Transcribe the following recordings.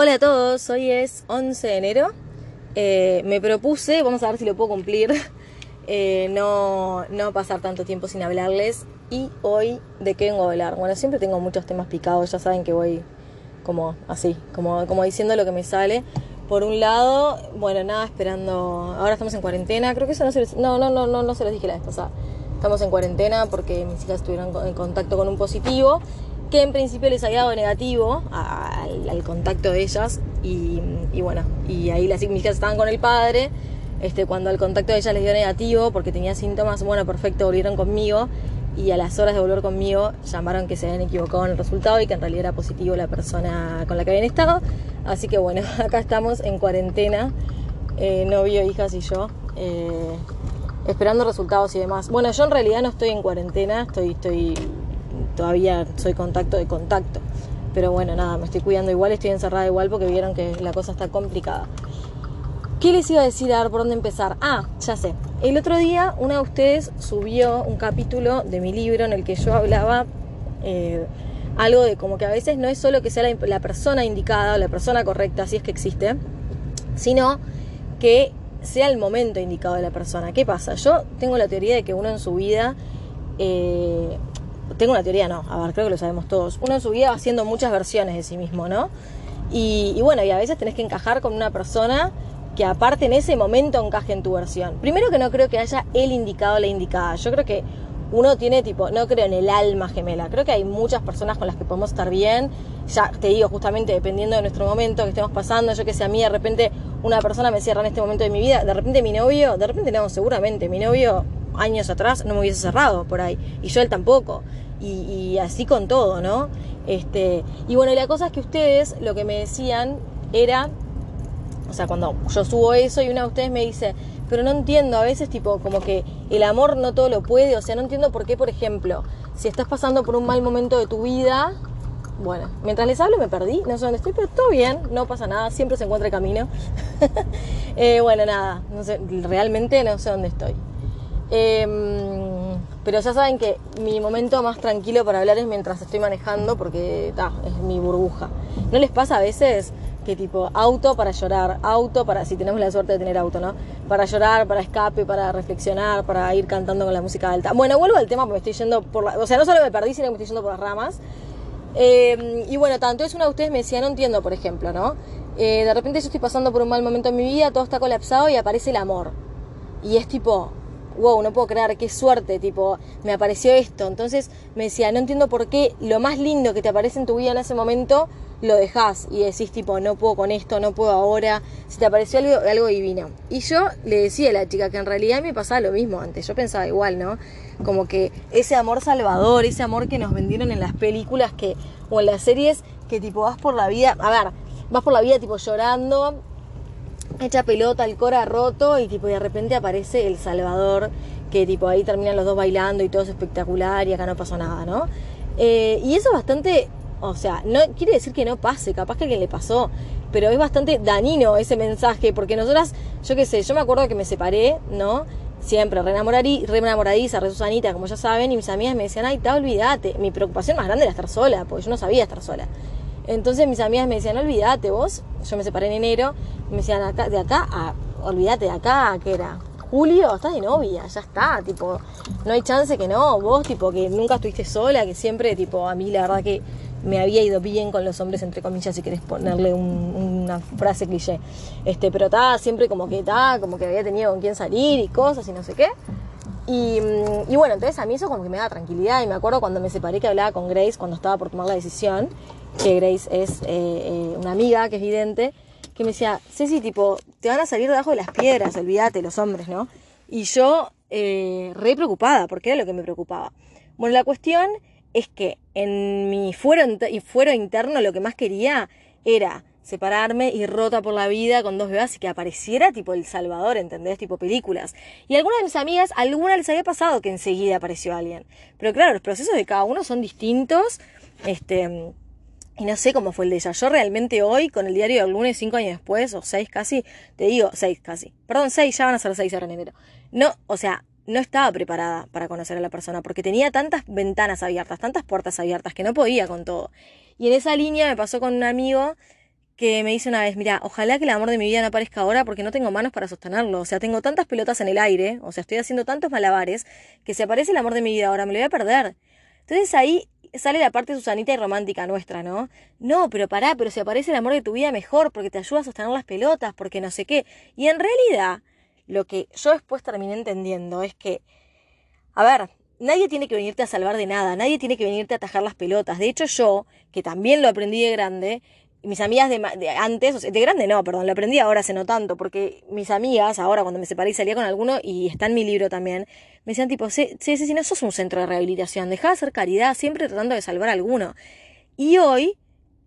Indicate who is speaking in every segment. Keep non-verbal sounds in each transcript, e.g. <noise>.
Speaker 1: Hola a todos, hoy es 11 de enero. Eh, me propuse, vamos a ver si lo puedo cumplir, <laughs> eh, no, no pasar tanto tiempo sin hablarles. Y hoy, ¿de qué vengo a hablar? Bueno, siempre tengo muchos temas picados, ya saben que voy como así, como, como diciendo lo que me sale. Por un lado, bueno, nada, esperando. Ahora estamos en cuarentena, creo que eso no se No, no, no, no, no se los dije la vez pasada. Estamos en cuarentena porque mis hijas estuvieron en contacto con un positivo que en principio les había dado negativo al, contacto de ellas y, bueno, y ahí las hijas estaban con el padre, este, cuando el contacto de ellas les dio negativo porque tenía síntomas, bueno, perfecto, volvieron conmigo y a las horas de volver conmigo llamaron que se habían equivocado en el resultado y que en realidad era positivo la persona con la que habían estado, así que bueno, <laughs> acá estamos en cuarentena, eh, novio, hijas y yo. Eh, esperando resultados y demás. Bueno, yo en realidad no estoy en cuarentena, estoy, estoy todavía soy contacto de contacto. Pero bueno, nada, me estoy cuidando igual, estoy encerrada igual porque vieron que la cosa está complicada. ¿Qué les iba a decir? A ver por dónde empezar. Ah, ya sé. El otro día una de ustedes subió un capítulo de mi libro en el que yo hablaba eh, algo de como que a veces no es solo que sea la, persona indicada o la persona correcta, si es que existe, sino que sea el momento indicado de la persona. ¿Qué pasa? Yo tengo la teoría de que uno en su vida eh, tengo una teoría, no, a ver, creo que lo sabemos todos. Uno en su vida va haciendo muchas versiones de sí mismo, ¿no? Y, bueno, y a veces tenés que encajar con una persona que aparte en ese momento encaje en tu versión. Primero que no creo que haya el indicado o la indicada. Yo creo que uno tiene tipo, no creo en el alma gemela. Creo que hay muchas personas con las que podemos estar bien. Ya te digo, justamente dependiendo de nuestro momento que estemos pasando, yo que sé, a mí de repente una persona me cierra en este momento de mi vida, de repente mi novio, de repente no, seguramente mi novio años atrás no me hubiese cerrado por ahí. Y yo él tampoco y, así con todo, ¿no? Este, y bueno, la cosa es que ustedes lo que me decían era, o sea, cuando yo subo eso y una de ustedes me dice, pero no entiendo, a veces tipo como que el amor no todo lo puede, o sea, no entiendo por qué, por ejemplo, si estás pasando por un mal momento de tu vida, bueno, mientras les hablo me perdí, no sé dónde estoy, pero todo bien, no pasa nada, siempre se encuentra el camino. <laughs> Eh, bueno, nada, no sé, realmente no sé dónde estoy. Eh, pero ya saben que mi momento más tranquilo para hablar es mientras estoy manejando porque es mi burbuja. ¿No les pasa a veces que tipo auto para llorar, auto para, si tenemos la suerte de tener auto, ¿no? Para llorar, para escape, para reflexionar, para ir cantando con la música alta. Bueno, vuelvo al tema porque me estoy yendo por la... O sea, no solo me perdí, sino que me estoy yendo por las ramas. Eh, y bueno, tanto es una de ustedes me decía, no entiendo, por ejemplo, ¿no? Eh, de repente yo estoy pasando por un mal momento en mi vida, todo está colapsado y aparece el amor. Y es tipo, wow, no puedo creer, qué suerte, tipo, me apareció esto. Entonces me decía, no entiendo por qué lo más lindo que te aparece en tu vida en ese momento lo dejas y decís tipo, no puedo con esto, no puedo ahora, si te apareció algo, algo divino. Y yo le decía a la chica que en realidad me pasaba lo mismo antes, yo pensaba igual, ¿no? Como que ese amor salvador, ese amor que nos vendieron en las películas que, o en las series, que tipo vas por la vida, a ver, vas por la vida tipo llorando, hecha pelota, el cora roto y tipo de repente aparece El Salvador, que tipo ahí terminan los dos bailando y todo es espectacular y acá no pasó nada, ¿no? Eh, y eso es bastante, o sea, no quiere decir que no pase, capaz que a alguien le pasó, pero es bastante danino ese mensaje, porque nosotras, yo qué sé, yo me acuerdo que me separé, ¿no? Siempre re, re enamoradiza, re Susanita, como ya saben, y mis amigas me decían, ay, ta, olvídate. Mi preocupación más grande era estar sola, porque yo no sabía estar sola. Entonces mis amigas me decían, olvídate vos, yo me separé en enero, me decían, acá, de acá a, olvídate de acá, que era? Julio, estás de novia, ya está, tipo, no hay chance que no, vos, tipo, que nunca estuviste sola, que siempre, tipo, a mí la verdad que me había ido bien con los hombres, entre comillas, si querés ponerle una frase cliché. Este, pero estaba siempre como que estaba, como que había tenido con quién salir y cosas y no sé qué. Y, y, bueno, entonces a mí eso como que me da tranquilidad. Y me acuerdo cuando me separé que hablaba con Grace cuando estaba por tomar la decisión que Grace es eh, eh, una amiga que es vidente, que me decía, Ceci, tipo, te van a salir debajo de las piedras, olvídate, los hombres, ¿no? Y yo, eh, re preocupada, porque era lo que me preocupaba. Bueno, la cuestión es que en mi fuero, fuero interno lo que más quería era separarme y rota por la vida con dos bebés y que apareciera tipo El Salvador, ¿entendés? Tipo películas. Y algunas de mis amigas, alguna les había pasado que enseguida apareció alguien. Pero claro, los procesos de cada uno son distintos. Este y no sé cómo fue el de ella. Yo realmente hoy, con el diario del lunes, cinco años después, o seis casi, te digo, seis casi. Perdón, seis, ya van a ser seis ahora en enero. No, o sea, no estaba preparada para conocer a la persona, porque tenía tantas ventanas abiertas, tantas puertas abiertas, que no podía con todo. Y en esa línea me pasó con un amigo que me dice una vez, mira, ojalá que el amor de mi vida no aparezca ahora porque no tengo manos para sostenerlo. O sea, tengo tantas pelotas en el aire, o sea, estoy haciendo tantos malabares, que si aparece el amor de mi vida ahora me lo voy a perder. Entonces ahí sale la parte susanita y romántica nuestra, ¿no? No, pero pará, pero si aparece el amor de tu vida mejor, porque te ayuda a sostener las pelotas, porque no sé qué. Y en realidad, lo que yo después terminé entendiendo es que, a ver, nadie tiene que venirte a salvar de nada, nadie tiene que venirte a atajar las pelotas. De hecho, yo, que también lo aprendí de grande, mis amigas de, antes, de grande no, perdón, lo aprendí ahora hace no tanto, porque mis amigas, ahora cuando me separé y salía con alguno, y está en mi libro también, me decían tipo, sí, sí, sí, no sos un centro de rehabilitación, dejá de hacer caridad, siempre tratando de salvar a alguno. Y hoy,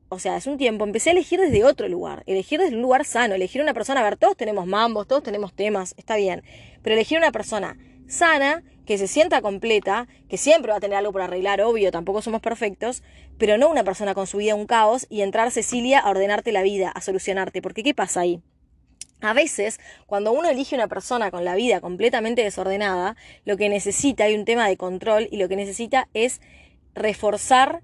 Speaker 1: o sea, hace un tiempo, empecé a elegir desde otro lugar, elegir desde un lugar sano, elegir una persona, a ver, todos tenemos mambos, todos tenemos temas, está bien, pero elegir una persona sana, que se sienta completa, que siempre va a tener algo por arreglar, obvio, tampoco somos perfectos, pero no una persona con su vida un caos y entrar Cecilia a ordenarte la vida, a solucionarte, porque ¿qué pasa ahí? A veces, cuando uno elige una persona con la vida completamente desordenada, lo que necesita, hay un tema de control y lo que necesita es reforzar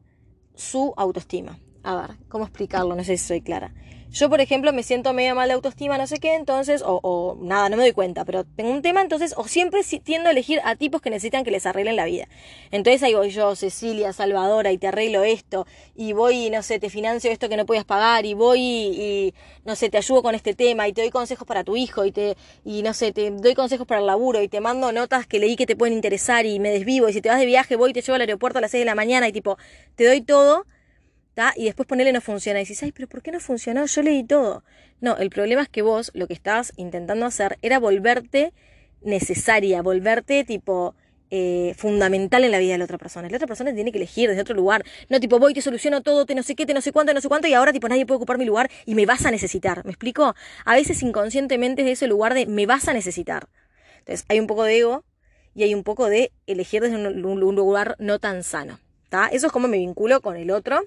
Speaker 1: su autoestima. A ver, ¿cómo explicarlo? No sé si soy clara. Yo, por ejemplo, me siento medio mal de autoestima, no sé qué, entonces, o, nada, no me doy cuenta, pero tengo un tema, entonces, o siempre tiendo a elegir a tipos que necesitan que les arreglen la vida. Entonces ahí voy yo, Cecilia, Salvadora, y te arreglo esto, y voy, no sé, te financio esto que no puedes pagar, y voy y, no sé, te ayudo con este tema, y te doy consejos para tu hijo, y te, y no sé, te doy consejos para el laburo, y te mando notas que leí que te pueden interesar, y me desvivo, y si te vas de viaje, voy y te llevo al aeropuerto a las 6 de la mañana, y tipo, te doy todo y después ponerle no funciona. Y dices, ay, pero ¿por qué no funcionó? Yo leí todo. No, el problema es que vos lo que estabas intentando hacer era volverte necesaria, volverte tipo eh, fundamental en la vida de la otra persona. La otra persona tiene que elegir desde otro lugar. No tipo, voy, te soluciono todo, te no sé qué, te no sé cuánto, no sé cuánto, y ahora tipo nadie puede ocupar mi lugar y me vas a necesitar. ¿Me explico? A veces inconscientemente es de ese lugar de me vas a necesitar. Entonces hay un poco de ego y hay un poco de elegir desde un, lugar no tan sano. ¿Está? Eso es como me vinculo con el otro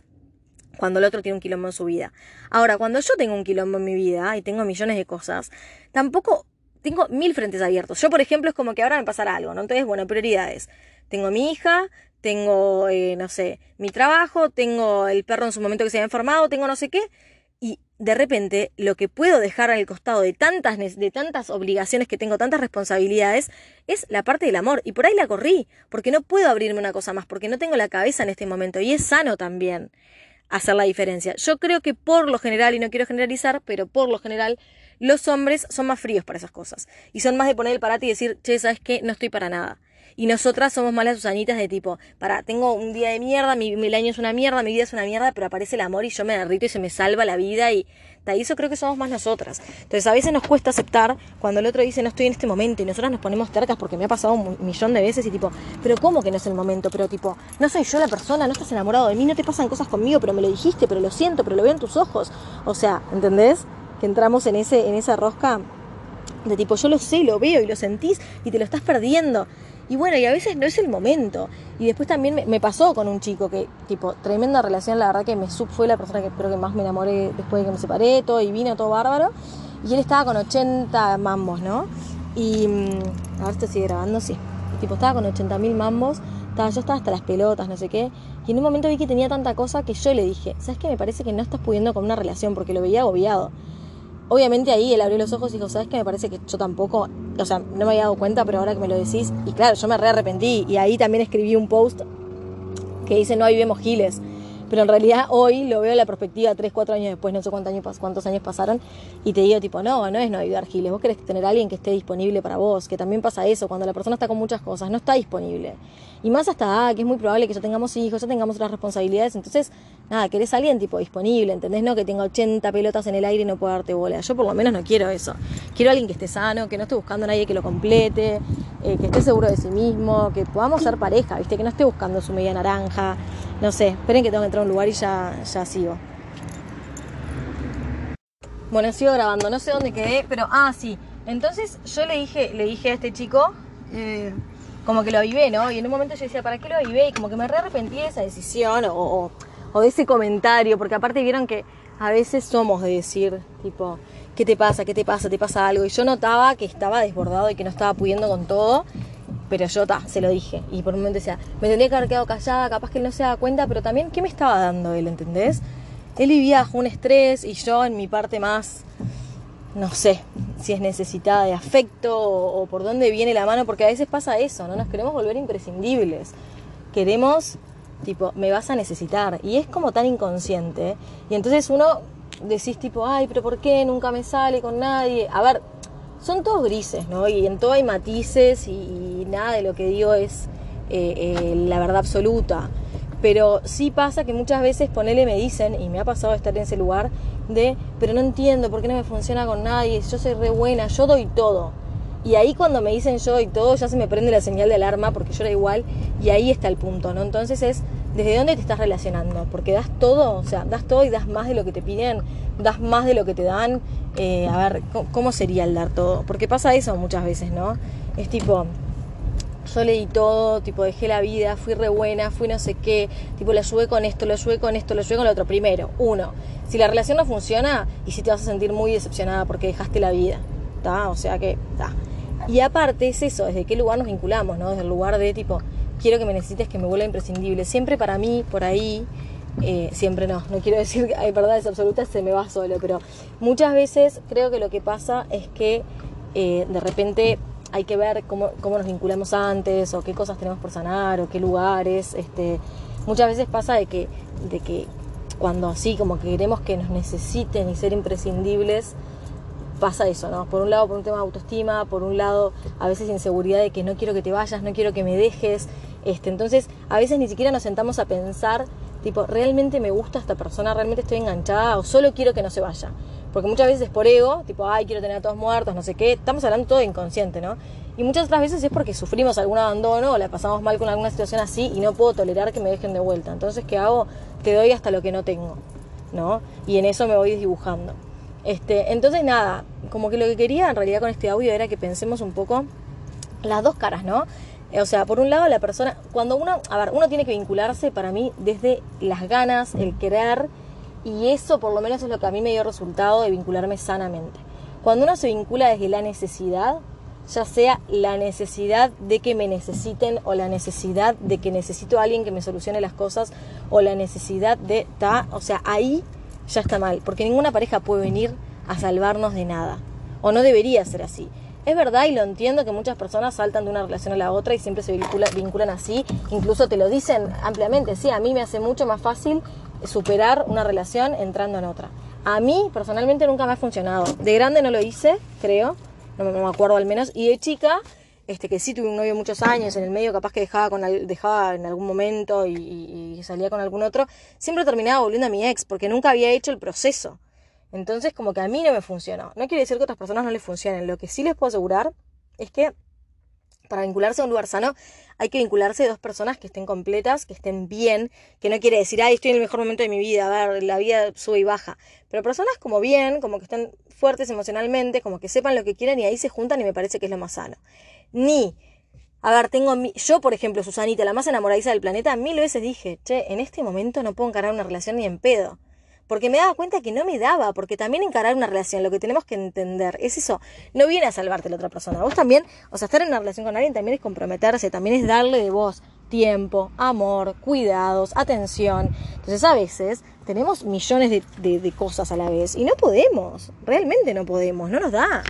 Speaker 1: cuando el otro tiene un quilombo en su vida. Ahora, cuando yo tengo un quilombo en mi vida y tengo millones de cosas, tampoco tengo mil frentes abiertos. Yo, por ejemplo, es como que ahora me pasará algo, ¿no? Entonces, bueno, prioridades. Tengo mi hija, tengo, eh, no sé, mi trabajo, tengo el perro en su momento que se había enfermado, tengo no sé qué. Y de repente, lo que puedo dejar al costado de tantas, de tantas obligaciones que tengo, tantas responsabilidades, es la parte del amor. Y por ahí la corrí, porque no puedo abrirme una cosa más, porque no tengo la cabeza en este momento. Y es sano también hacer la diferencia. Yo creo que por lo general, y no quiero generalizar, pero por lo general, los hombres son más fríos para esas cosas. Y son más de poner el parate y decir, che, ¿sabes qué? No estoy para nada. Y nosotras somos más las Susanitas de tipo, para, tengo un día de mierda, mi, mi año es una mierda, mi vida es una mierda, pero aparece el amor y yo me derrito y se me salva la vida y y eso creo que somos más nosotras. Entonces a veces nos cuesta aceptar cuando el otro dice no estoy en este momento y nosotras nos ponemos tercas porque me ha pasado un millón de veces y tipo, pero ¿cómo que no es el momento? Pero tipo, no soy yo la persona, no estás enamorado de mí, no te pasan cosas conmigo, pero me lo dijiste, pero lo siento, pero lo veo en tus ojos. O sea, ¿entendés? Que entramos en, ese, en esa rosca de tipo, yo lo sé, lo veo y lo sentís y te lo estás perdiendo. Y bueno, y a veces no es el momento. Y después también me, pasó con un chico que, tipo, tremenda relación, la verdad que me sub fue la persona que espero que más me enamoré después de que me separé, todo y vino todo bárbaro. Y él estaba con 80 mambos, ¿no? Y. Mm, a ver si sigue grabando, sí. tipo, estaba con 80 mil mambos. Yo estaba hasta las pelotas, no sé qué. Y en un momento vi que tenía tanta cosa que yo le dije, ¿sabes qué? Me parece que no estás pudiendo con una relación porque lo veía agobiado. Obviamente ahí él abrió los ojos y dijo, ¿sabes qué? Me parece que yo tampoco, o sea, no me había dado cuenta, pero ahora que me lo decís, y claro, yo me re arrepentí. Y ahí también escribí un post que dice, no, ahí vemos giles. Pero en realidad hoy lo veo en la perspectiva 3, 4 años después, no sé cuántos años, cuántos años pasaron, y te digo tipo, no, no es no ayudar giles, vos querés tener a alguien que esté disponible para vos, que también pasa eso, cuando la persona está con muchas cosas, no está disponible. Y más hasta, ah, que es muy probable que ya tengamos hijos, ya tengamos otras responsabilidades, entonces, nada, querés a alguien tipo disponible, ¿entendés? No que tenga 80 pelotas en el aire y no pueda darte bola. Yo por lo menos no quiero eso. Quiero alguien que esté sano, que no esté buscando a nadie que lo complete, eh, que esté seguro de sí mismo, que podamos ser pareja, ¿viste? Que no esté buscando su media naranja. No sé, esperen que tengo que entrar a un lugar y ya, ya sigo. Bueno, sigo grabando, no sé dónde quedé, pero ah, sí. Entonces yo le dije, le dije a este chico, eh, como que lo avivé, ¿no? Y en un momento yo decía, ¿para qué lo avivé? Y como que me re arrepentí de esa decisión o, o, de ese comentario, porque aparte vieron que a veces somos de decir, tipo, ¿qué te pasa? ¿Qué te pasa? ¿Te pasa algo? Y yo notaba que estaba desbordado y que no estaba pudiendo con todo. Pero yo ta, se lo dije. Y por un momento decía, me tendría que haber quedado callada, capaz que él no se da cuenta, pero también, ¿qué me estaba dando él? ¿Entendés? él vivía bajo un estrés y yo en mi parte más, no sé, si es necesitada de afecto o, por dónde viene la mano, porque a veces pasa eso, ¿no? Nos queremos volver imprescindibles. Queremos, tipo, me vas a necesitar. Y es como tan inconsciente. Y entonces uno decís tipo, ay, pero ¿por qué nunca me sale con nadie? A ver, son todos grises, ¿no? Y en todo hay matices y, nada de lo que digo es eh, eh, la verdad absoluta. Pero sí pasa que muchas veces ponele me dicen, y me ha pasado estar en ese lugar, de, pero no entiendo por qué no me funciona con nadie, yo soy re buena, yo doy todo. Y ahí cuando me dicen yo doy todo, ya se me prende la señal de alarma porque yo era igual, y ahí está el punto, ¿no? Entonces es, ¿desde dónde te estás relacionando? Porque das todo, o sea, das todo y das más de lo que te piden, das más de lo que te dan. Eh, a ver, ¿cómo sería el dar todo? Porque pasa eso muchas veces, ¿no? Es tipo, yo leí todo, tipo dejé la vida, fui re buena, fui no sé qué, tipo lo ayudé con esto, lo ayudé con esto, lo ayudé con lo otro. Primero, uno, si la relación no funciona y si te vas a sentir muy decepcionada porque dejaste la vida, ¿está? O sea que, está. Y aparte es eso, desde qué lugar nos vinculamos, ¿no? Desde el lugar de tipo, quiero que me necesites, que me vuelva imprescindible. Siempre para mí, por ahí, eh, siempre no, no quiero decir que hay verdades absolutas, se me va solo, pero muchas veces creo que lo que pasa es que eh, de repente hay que ver cómo, cómo, nos vinculamos antes o qué cosas tenemos por sanar o qué lugares. Este, muchas veces pasa de que, de que cuando así como que queremos que nos necesiten y ser imprescindibles, pasa eso, ¿no? Por un lado por un tema de autoestima, por un lado a veces inseguridad de que no quiero que te vayas, no quiero que me dejes. Este, entonces a veces ni siquiera nos sentamos a pensar, tipo, ¿realmente me gusta esta persona? ¿Realmente estoy enganchada? ¿O solo quiero que no se vaya? Porque muchas veces por ego, tipo, ay, quiero tener a todos muertos, no sé qué, estamos hablando todo inconsciente, ¿no? Y muchas otras veces es porque sufrimos algún abandono o la pasamos mal con alguna situación así y no puedo tolerar que me dejen de vuelta. Entonces, ¿qué hago? Te doy hasta lo que no tengo, ¿no? Y en eso me voy dibujando. Este, entonces, nada, como que lo que quería en realidad con este audio era que pensemos un poco las dos caras, ¿no? O sea, por un lado la persona, cuando uno, a ver, uno tiene que vincularse para mí desde las ganas, el querer y eso por lo menos es lo que a mí me dio resultado de vincularme sanamente. Cuando uno se vincula desde la necesidad, ya sea la necesidad de que me necesiten o la necesidad de que necesito a alguien que me solucione las cosas o la necesidad de ta, o sea, ahí ya está mal, porque ninguna pareja puede venir a salvarnos de nada, o no debería ser así. Es verdad y lo entiendo que muchas personas saltan de una relación a la otra y siempre se vinculan así, incluso te lo dicen ampliamente, sí, a mí me hace mucho más fácil superar una relación entrando en otra. A mí personalmente nunca me ha funcionado. De grande no lo hice, creo, no me, acuerdo al menos, y de chica, este que sí tuve un novio muchos años, en el medio capaz que dejaba, con, dejaba en algún momento y, salía con algún otro, siempre terminaba volviendo a mi ex, porque nunca había hecho el proceso. Entonces como que a mí no me funcionó. No quiere decir que a otras personas no les funcionen. Lo que sí les puedo asegurar es que para vincularse a un lugar sano hay que vincularse de dos personas que estén completas, que estén bien, que no quiere decir, ay, estoy en el mejor momento de mi vida, a ver, la vida sube y baja, pero personas como bien, como que estén fuertes emocionalmente, como que sepan lo que quieren y ahí se juntan y me parece que es lo más sano. Ni, a ver, tengo, yo por ejemplo, Susanita, la más enamoradiza del planeta, mil veces dije, che, en este momento no puedo encarar una relación ni en pedo porque me daba cuenta que no me daba, porque también encarar una relación, lo que tenemos que entender es eso, no viene a salvarte la otra persona, vos también, o sea, estar en una relación con alguien también es comprometerse, también es darle de vos tiempo, amor, cuidados, atención. Entonces a veces tenemos millones de, de cosas a la vez y no podemos, realmente no podemos, no nos da.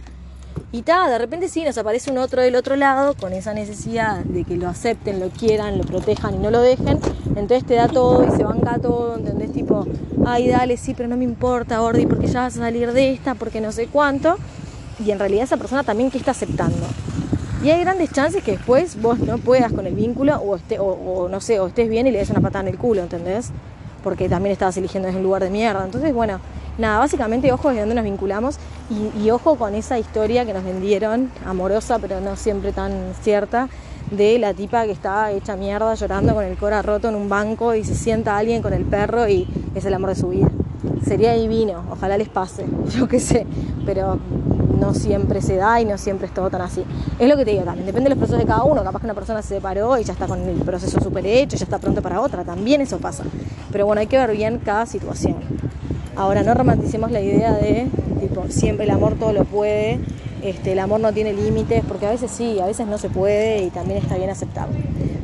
Speaker 1: Y ta, de repente sí, nos aparece un otro del otro lado con esa necesidad de que lo acepten, lo quieran, lo protejan y no lo dejen. Entonces te da todo y se banca todo, ¿entendés? Tipo, ay, dale, sí, pero no me importa, Ordi, porque ya vas a salir de esta, porque no sé cuánto. Y en realidad esa persona también que está aceptando. Y hay grandes chances que después vos no puedas con el vínculo o, esté, o, no sé, o estés bien y le des una patada en el culo, ¿entendés? Porque también estabas eligiendo desde un lugar de mierda. Entonces, bueno, nada, básicamente ojo desde dónde nos vinculamos y, ojo con esa historia que nos vendieron, amorosa pero no siempre tan cierta, de la tipa que está hecha mierda llorando con el cora roto en un banco y se sienta alguien con el perro y es el amor de su vida. Sería divino, ojalá les pase, <laughs> yo qué sé, pero no siempre se da y no siempre es todo tan así. Es lo que te digo también, depende de los procesos de cada uno, capaz que una persona se separó y ya está con el proceso súper hecho, ya está pronto para otra, también eso pasa. Pero bueno, hay que ver bien cada situación. Ahora, no romanticemos la idea de, tipo, siempre el amor todo lo puede, este, el amor no tiene límites, porque a veces sí, a veces no se puede y también está bien aceptable.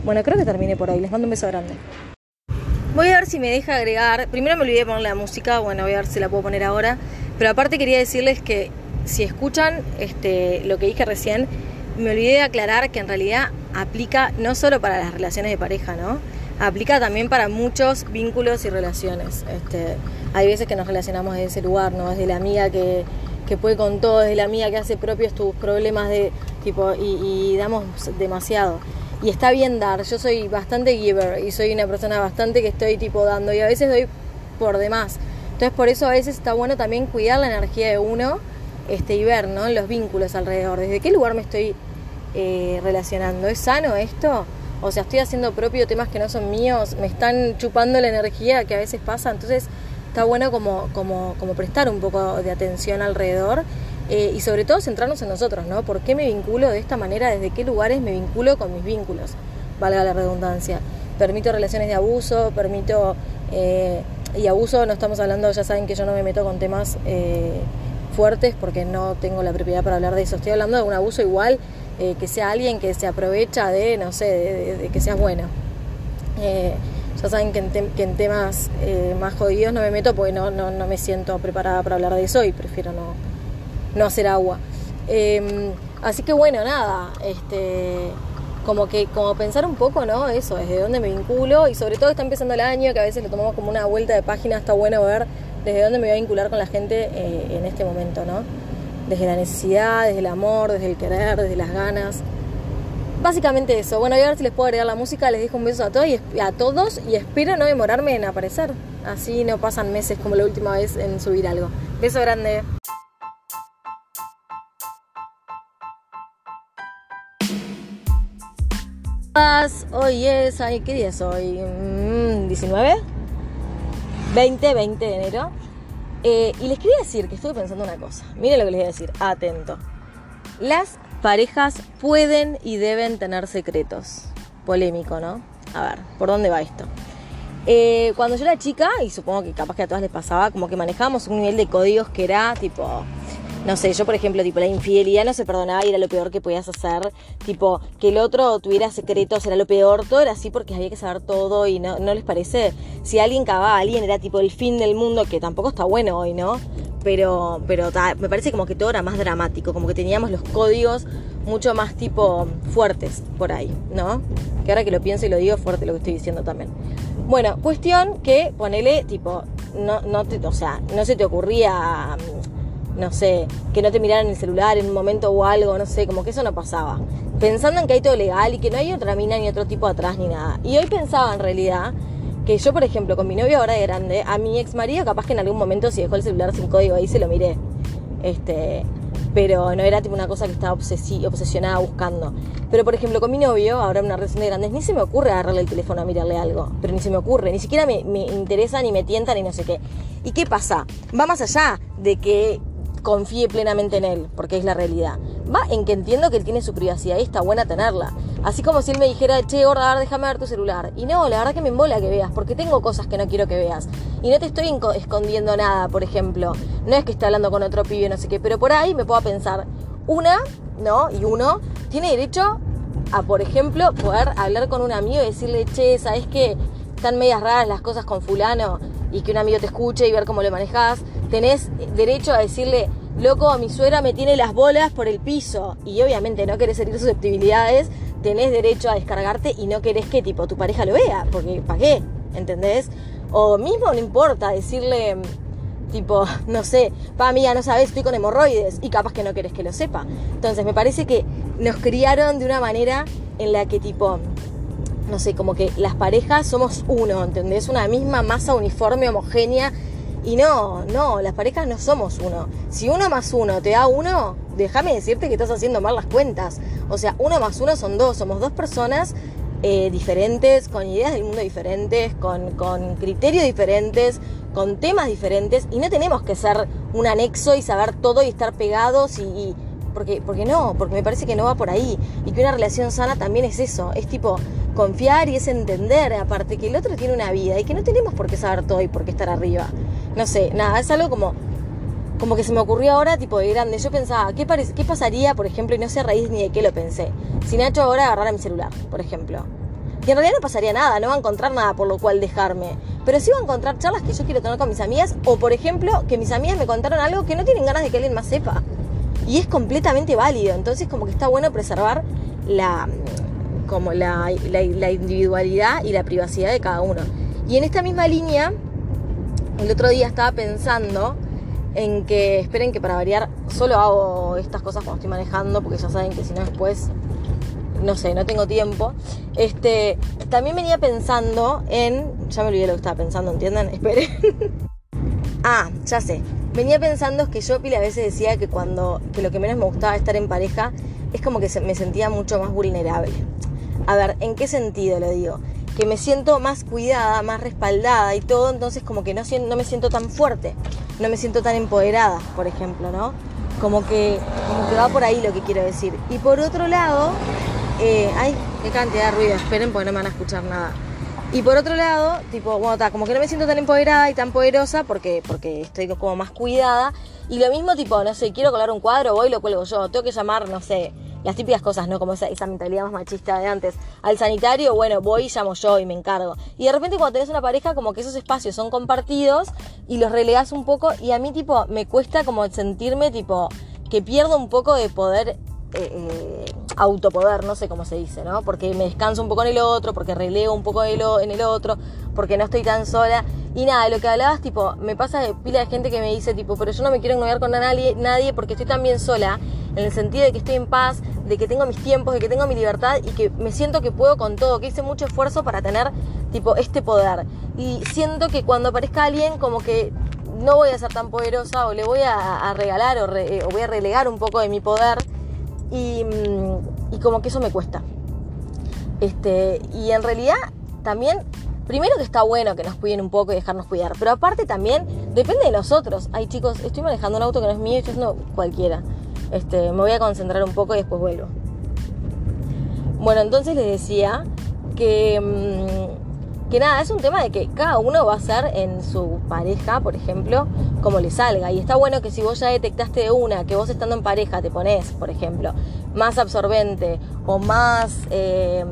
Speaker 1: Bueno, creo que terminé por ahí. Les mando un beso grande. Voy a ver si me deja agregar. Primero me olvidé de poner la música, bueno, voy a ver si la puedo poner ahora. Pero aparte quería decirles que si escuchan este, lo que dije recién, me olvidé de aclarar que en realidad aplica no solo para las relaciones de pareja, ¿no? Aplica también para muchos vínculos y relaciones. Este, hay veces que nos relacionamos desde ese lugar, ¿no? Desde la amiga que, que puede con todo, desde la amiga que hace propios tus problemas de tipo y, y damos demasiado y está bien dar. Yo soy bastante giver y soy una persona bastante que estoy tipo dando y a veces doy por demás. Entonces por eso a veces está bueno también cuidar la energía de uno este, y ver ¿no? los vínculos alrededor. ¿Desde qué lugar me estoy eh, relacionando? ¿Es sano esto? O sea, estoy haciendo propio temas que no son míos, me están chupando la energía que a veces pasa. Entonces está bueno como, como, como prestar un poco de atención alrededor eh, y sobre todo centrarnos en nosotros, ¿no? ¿Por qué me vinculo de esta manera? ¿Desde qué lugares me vinculo con mis vínculos? Valga la redundancia. Permito relaciones de abuso, permito... Eh, y abuso no estamos hablando, ya saben que yo no me meto con temas eh, fuertes porque no tengo la propiedad para hablar de eso. Estoy hablando de un abuso igual, que sea alguien que se aprovecha de, no sé, de, que seas bueno. Ya saben que en, temas más jodidos no me meto porque no, no, no me siento preparada para hablar de eso y prefiero no, no hacer agua. Em, así que bueno, nada, este, como que como pensar un poco, ¿no? Eso, desde dónde me vinculo y sobre todo está empezando el año, que a veces lo tomamos como una vuelta de página, está bueno ver desde dónde me voy a vincular con la gente eh, en este momento, ¿no? Desde la necesidad, desde el amor, desde el querer, desde las ganas. Básicamente eso. Bueno, voy a ver si les puedo agregar la música. Les dejo un beso a todos y a todos y espero no demorarme en aparecer. Así no pasan meses como la última vez en subir algo. Beso grande. Hoy es, ay, ¿qué día es hoy? ¿19? 20, 20 de enero. Eh, y les quería decir que estuve pensando una cosa. Miren lo que les voy a decir, atento. Las parejas pueden y deben tener secretos. Polémico, ¿no? A ver, ¿por dónde va esto? Eh, cuando yo era chica, y supongo que capaz que a todas les pasaba, como que manejábamos un nivel de códigos que era tipo no sé, yo por ejemplo, tipo, la infidelidad no se perdonaba y era lo peor que podías hacer. Tipo, que el otro tuviera secretos era lo peor. Todo era así porque había que saber todo y no, no les parece. Si alguien cagaba a alguien era tipo el fin del mundo, que tampoco está bueno hoy, ¿no? Pero, pero me parece como que todo era más dramático, como que teníamos los códigos mucho más tipo fuertes por ahí, ¿no? Que ahora que lo pienso y lo digo fuerte lo que estoy diciendo también. Bueno, cuestión que ponele tipo, no, no te, o sea, no se te ocurría no sé, que no te miraran el celular en un momento o algo, no sé, como que eso no pasaba. Pensando en que hay todo legal y que no hay otra mina ni otro tipo atrás ni nada. Y hoy pensaba en realidad que yo, por ejemplo, con mi novio ahora de grande, a mi ex marido capaz que en algún momento si dejó el celular sin código ahí se lo miré. Este, pero no era tipo una cosa que estaba obsesionada buscando. Pero por ejemplo, con mi novio, ahora en una relación de grandes, ni se me ocurre agarrarle el teléfono a mirarle algo. Pero ni se me ocurre, ni siquiera me, me interesa, ni me tienta, ni no sé qué. ¿Y qué pasa? Va más allá de que confíe plenamente en él, porque es la realidad. Va en que entiendo que él tiene su privacidad y está buena tenerla. Así como si él me dijera, che, gorda, déjame ver tu celular. Y no, la verdad que me embola que veas, porque tengo cosas que no quiero que veas. Y no te estoy escondiendo nada, por ejemplo. No es que esté hablando con otro pibe, no sé qué, pero por ahí me puedo pensar, una, ¿no? Y uno tiene derecho a, por ejemplo, poder hablar con un amigo y decirle, che, ¿sabes qué? Están medias raras las cosas con fulano y que un amigo te escuche y ver cómo lo manejas tenés derecho a decirle, loco, mi suegra me tiene las bolas por el piso. Y obviamente no querés herir susceptibilidades, tenés derecho a descargarte y no querés que tipo tu pareja lo vea, porque ¿para qué? ¿Entendés? O mismo no importa decirle, tipo, <laughs> no sé, pa amiga, no sabes, estoy con hemorroides y capaz que no querés que lo sepa. Entonces me parece que nos criaron de una manera en la que tipo, no sé, como que las parejas somos uno, ¿entendés? Una misma masa uniforme, homogénea y no, no, las parejas no somos uno. Si uno más uno te da uno, déjame decirte que estás haciendo mal las cuentas. O sea, uno más uno son dos, somos dos personas eh, diferentes, con ideas del mundo diferentes, con, con criterios diferentes, con temas diferentes, y no tenemos que ser un anexo y saber todo y estar pegados y, porque, porque no, porque me parece que no va por ahí. Y que una relación sana también es eso, es tipo confiar y es entender, aparte que el otro tiene una vida y que no tenemos por qué saber todo y por qué estar arriba. No sé, nada, es algo como, como que se me ocurrió ahora, tipo de grande. Yo pensaba, ¿qué, qué pasaría, por ejemplo, y no sé a raíz ni de qué lo pensé, si Nacho ahora agarrara mi celular, por ejemplo? Y en realidad no pasaría nada, no va a encontrar nada por lo cual dejarme. Pero sí va a encontrar charlas que yo quiero tener con mis amigas o, por ejemplo, que mis amigas me contaron algo que no tienen ganas de que alguien más sepa. Y es completamente válido. Entonces como que está bueno preservar la, como la, la individualidad y la privacidad de cada uno. Y en esta misma línea, el otro día estaba pensando en que esperen que para variar solo hago estas cosas cuando estoy manejando porque ya saben que si no después no sé, no tengo tiempo. Este, también venía pensando en, ya me olvidé lo que estaba pensando, ¿entienden? <laughs> Esperen. ah, ya sé. Venía pensando que yo a veces decía que cuando que lo que menos me gustaba estar en pareja es como que me sentía mucho más vulnerable. A ver, ¿en qué sentido lo digo? Que me siento más cuidada, más respaldada y todo, entonces como que no, no me siento tan fuerte no me siento tan empoderada, por ejemplo, ¿no? Como que, como que va por ahí lo que quiero decir. Y por otro lado, eh, ay, qué cantidad de ruido, esperen porque no me van a escuchar nada. Y por otro lado, tipo, bueno, está, como que no me siento tan empoderada y tan poderosa porque, porque estoy como más cuidada. Y lo mismo, tipo, no sé, quiero colar un cuadro, voy y lo cuelgo yo. Tengo que llamar, no sé, las típicas cosas, ¿no? Como esa, esa mentalidad más machista de antes. Al sanitario, bueno, voy y llamo yo y me encargo. Y de repente cuando tenés una pareja, como que esos espacios son compartidos y los relegas un poco y a mí tipo me cuesta como sentirme tipo que pierdo un poco de poder eh, eh, autopoder, no sé cómo se dice, ¿no? Porque me descanso un poco en el otro, porque relego un poco en el otro, porque no estoy tan sola. Y nada, lo que hablabas, tipo, me pasa de pila de gente que me dice, tipo, pero yo no me quiero ennoviar con nadie, nadie porque estoy tan bien sola en el sentido de que estoy en paz, de que tengo mis tiempos, de que tengo mi libertad y que me siento que puedo con todo, que hice mucho esfuerzo para tener tipo este poder. Y siento que cuando aparezca alguien como que no voy a ser tan poderosa o le voy a, regalar eh, o, voy a relegar un poco de mi poder y, mm, y, como que eso me cuesta. Este, y en realidad también, primero que está bueno que nos cuiden un poco y dejarnos cuidar, pero aparte también depende de nosotros. Ay chicos, estoy manejando un auto que no es mío estoy haciendo cualquiera. Este, me voy a concentrar un poco y después vuelvo. Bueno, entonces les decía que, mm, que nada, es un tema de que cada uno va a ser en su pareja, por ejemplo, como le salga. Y está bueno que si vos ya detectaste de una, que vos estando en pareja te pones, por ejemplo, más absorbente o más em,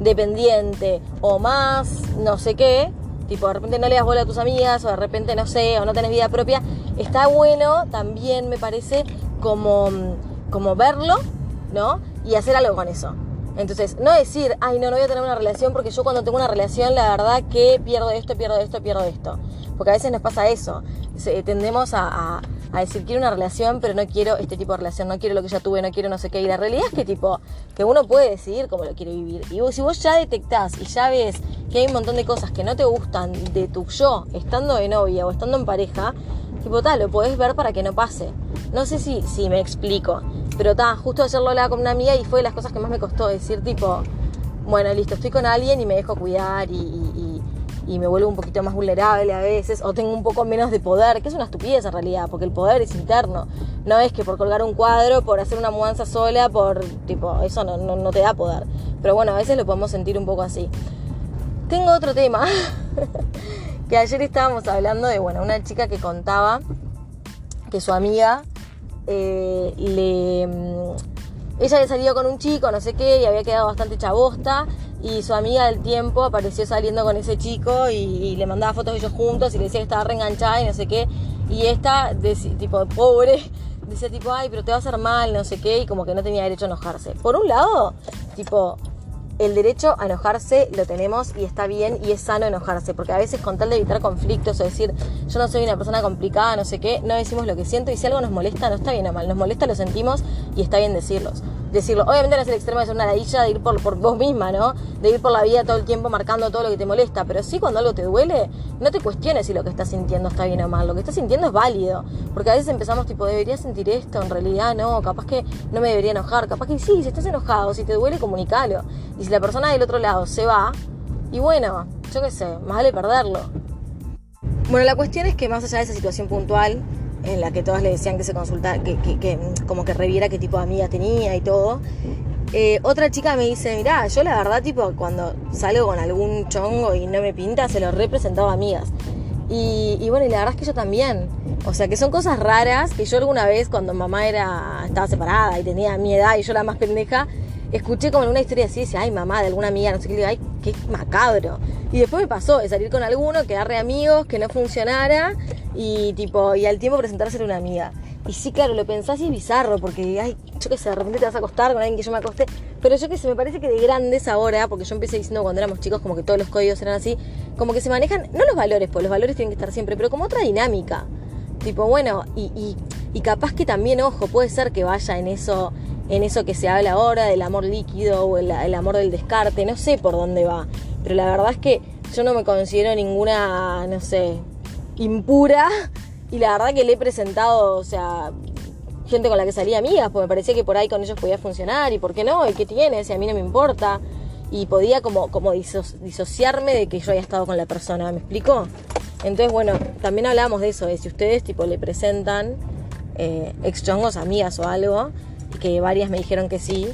Speaker 1: dependiente o más no sé qué, tipo de repente no le das bola a tus amigas o de repente no sé, o no tenés vida propia, está bueno también me parece como, como verlo, ¿no? Y hacer algo con eso. Entonces, no decir, ay, no, no voy a tener una relación porque yo cuando tengo una relación, la verdad que pierdo esto, pierdo esto, pierdo esto. Porque a veces nos pasa eso. tendemos a, a, decir, quiero una relación, pero no quiero este tipo de relación, no quiero lo que ya tuve, no quiero no sé qué. Y la realidad es que, tipo, que uno puede decidir cómo lo quiere vivir. Y vos, si vos ya detectás y ya ves que hay un montón de cosas que no te gustan de tu yo, estando de novia o estando en pareja, tipo, tal, lo podés ver para que no pase. No sé si, si me explico, pero está, justo ayer lo hablaba con una amiga y fue de las cosas que más me costó decir, tipo, bueno, listo, estoy con alguien y me dejo cuidar y, y, me vuelvo un poquito más vulnerable a veces, o tengo un poco menos de poder, que es una estupidez en realidad, porque el poder es interno. No es que por colgar un cuadro, por hacer una mudanza sola, por, tipo, eso no, no, no te da poder. Pero bueno, a veces lo podemos sentir un poco así. Tengo otro tema, <laughs> que ayer estábamos hablando de, bueno, una chica que contaba que su amiga eh, le, mm, ella había salido con un chico, no sé qué, y había quedado bastante chabosta. Y su amiga del tiempo apareció saliendo con ese chico y, le mandaba fotos de ellos juntos y le decía que estaba reenganchada y no sé qué. Y esta, tipo pobre, <laughs> decía tipo, ay, pero te va a hacer mal, no sé qué, y como que no tenía derecho a enojarse. Por un lado, tipo, el derecho a enojarse lo tenemos y está bien y es sano enojarse, porque a veces con tal de evitar conflictos o decir yo no soy una persona complicada, no sé qué, no decimos lo que siento y si algo nos molesta, no está bien o mal, nos molesta, lo sentimos y está bien decirlos decirlo. Obviamente no es el extremo de ser una ladilla de ir por, por vos misma, ¿no? De ir por la vida todo el tiempo marcando todo lo que te molesta. Pero sí cuando algo te duele, no te cuestiones si lo que estás sintiendo está bien o mal. Lo que estás sintiendo es válido. Porque a veces empezamos tipo, debería sentir esto, en realidad no, capaz que no me debería enojar. Capaz que sí, si estás enojado, si te duele, comunicalo. Y si la persona del otro lado se va, y bueno, yo qué sé, más vale perderlo. Bueno, la cuestión es que más allá de esa situación puntual, en la que todas le decían que se consultara, que, como que reviera qué tipo de amigas tenía y todo. Eh, otra chica me dice, mirá, yo la verdad, tipo, cuando salgo con algún chongo y no me pinta, se lo representaba a amigas. Y, y, bueno, y la verdad es que yo también. O sea, que son cosas raras que yo alguna vez, cuando mamá era estaba separada y tenía mi edad y yo la más pendeja, escuché como una historia así, decía, ay, mamá, de alguna amiga, no sé qué, digo, ay, qué macabro. Y después me pasó de salir con alguno, quedar re amigos, que no funcionara y tipo, y al tiempo presentárselo a una amiga. Y sí, claro, lo pensás y es bizarro, porque, ay, yo qué sé, de repente te vas a acostar con alguien que yo me acosté. Pero yo que sé, me parece que de grandes ahora, porque yo empecé diciendo cuando éramos chicos como que todos los códigos eran así, como que se manejan, no los valores, pues los valores tienen que estar siempre, pero como otra dinámica. Tipo, bueno, y, y, y capaz que también, ojo, puede ser que vaya en eso, en eso que se habla ahora del amor líquido o el, amor del descarte, no sé por dónde va. Pero la verdad es que yo no me considero ninguna, no sé, impura <laughs> y la verdad que le he presentado, o sea, gente con la que salía amigas, porque me parecía que por ahí con ellos podía funcionar, y por qué no, y qué tienes, y a mí no me importa. Y podía como, como disociarme de que yo haya estado con la persona, ¿me explico? Entonces, bueno, también hablamos de eso, de si ustedes tipo le presentan eh, ex chongos, amigas o algo, que varias me dijeron que sí,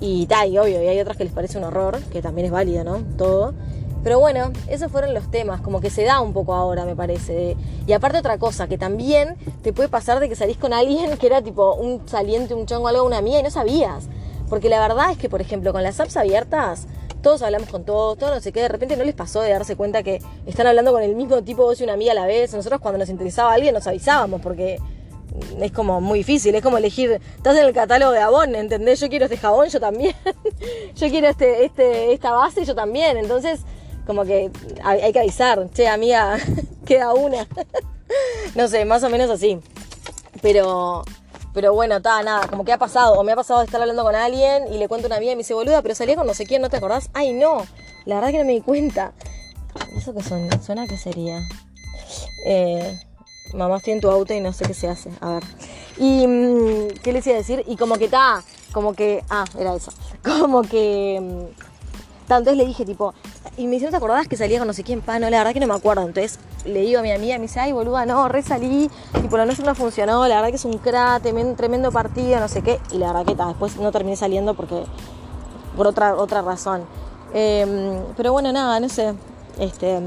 Speaker 1: y tal, y obvio, y hay otras que les parece un horror, que también es válido, ¿no? Todo. Pero bueno, esos fueron los temas, como que se da un poco ahora, me parece. Y aparte otra cosa, que también te puede pasar de que salís con alguien que era tipo un saliente, un chongo, algo, una amiga y no sabías. Porque la verdad es que, por ejemplo, con las apps abiertas, todos hablamos con todos, todos no sé qué, de repente no les pasó de darse cuenta que están hablando con el mismo tipo vos y una amiga a la vez. Nosotros cuando nos interesaba a alguien nos avisábamos porque es como muy difícil, es como elegir, estás en el catálogo de Avon, ¿entendés? Yo quiero este jabón, yo también. <laughs> yo quiero este, este, esta base, yo también. Entonces, como que hay, que avisar, che, amiga, <laughs> queda una. <laughs> no sé, más o menos así. Pero, pero bueno, está, nada, como que ha pasado. O me ha pasado de estar hablando con alguien y le cuento una amiga y me dice, boluda, pero salía con no sé quién, ¿no te acordás? Ay, no, la verdad que no me di cuenta. ¿Eso qué suena? ¿Suena qué sería? Eh, mamá estoy en tu auto y no sé qué se hace. A ver. Y, mm, ¿qué les iba a decir? Y como que está, como que, ah, era eso. <laughs> Como que, mm, entonces le dije tipo, y me hicieron, ¿te acordás que salía con no sé quién? Pa, no, la verdad que no me acuerdo. Entonces le digo a mi amiga, me dice, ay, boluda, no, re salí, por la noche no funcionó, la verdad que es un crack, tremendo partido, no sé qué. Y la verdad que ta, después no terminé saliendo porque, por otra, otra razón. Em, pero bueno, nada, no sé. Este,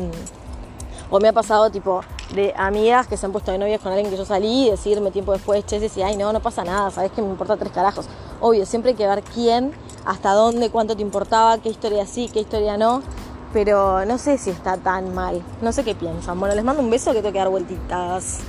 Speaker 1: o me ha pasado tipo de amigas que se han puesto de novias con alguien que yo salí y decirme tiempo después, che, decía, ay, no, no pasa nada, sabes que me importa tres carajos. Obvio, siempre hay que ver quién, hasta dónde, cuánto te importaba, qué historia sí, qué historia no pero no sé si está tan mal. No sé qué piensan. Bueno, les mando un beso que tengo que dar vueltitas.